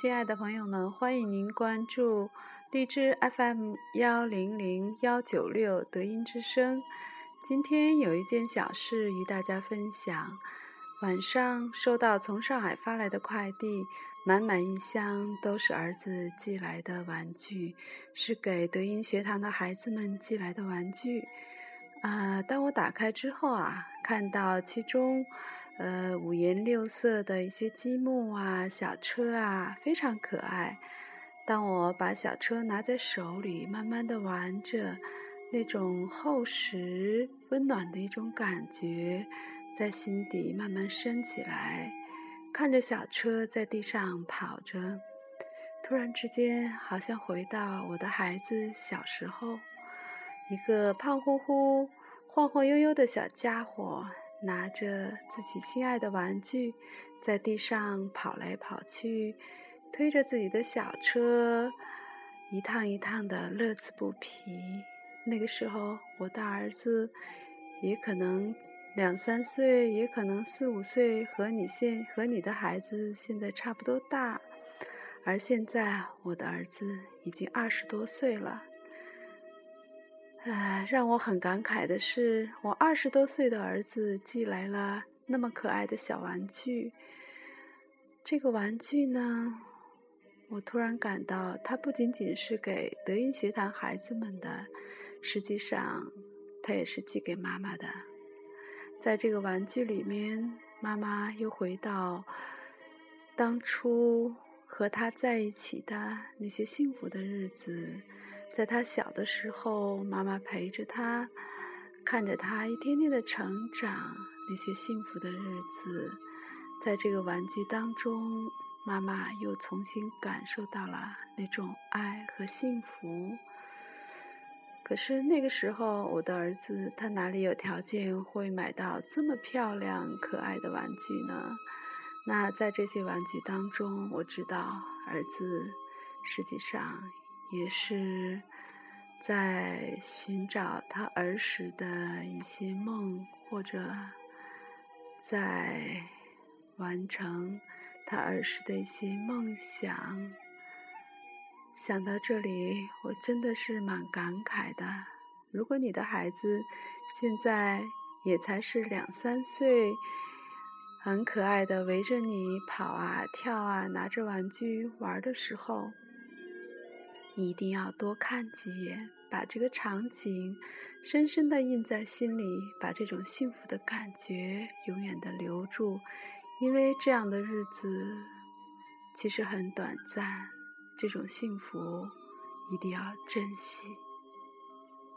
亲爱的朋友们，欢迎您关注荔枝 FM 幺零零幺九六德音之声。今天有一件小事与大家分享。晚上收到从上海发来的快递，满满一箱都是儿子寄来的玩具，是给德音学堂的孩子们寄来的玩具。啊，当我打开之后啊，看到其中。呃，五颜六色的一些积木啊，小车啊，非常可爱。当我把小车拿在手里，慢慢的玩着，那种厚实、温暖的一种感觉，在心底慢慢升起来。看着小车在地上跑着，突然之间，好像回到我的孩子小时候，一个胖乎乎、晃晃悠悠的小家伙。拿着自己心爱的玩具，在地上跑来跑去，推着自己的小车，一趟一趟的乐此不疲。那个时候，我的儿子也可能两三岁，也可能四五岁，和你现和你的孩子现在差不多大。而现在，我的儿子已经二十多岁了。唉，让我很感慨的是，我二十多岁的儿子寄来了那么可爱的小玩具。这个玩具呢，我突然感到，它不仅仅是给德音学堂孩子们的，实际上，它也是寄给妈妈的。在这个玩具里面，妈妈又回到当初和他在一起的那些幸福的日子。在他小的时候，妈妈陪着他，看着他一天天的成长，那些幸福的日子，在这个玩具当中，妈妈又重新感受到了那种爱和幸福。可是那个时候，我的儿子他哪里有条件会买到这么漂亮可爱的玩具呢？那在这些玩具当中，我知道儿子实际上。也是在寻找他儿时的一些梦，或者在完成他儿时的一些梦想。想到这里，我真的是蛮感慨的。如果你的孩子现在也才是两三岁，很可爱的围着你跑啊跳啊，拿着玩具玩的时候，你一定要多看几眼，把这个场景深深的印在心里，把这种幸福的感觉永远的留住，因为这样的日子其实很短暂，这种幸福一定要珍惜。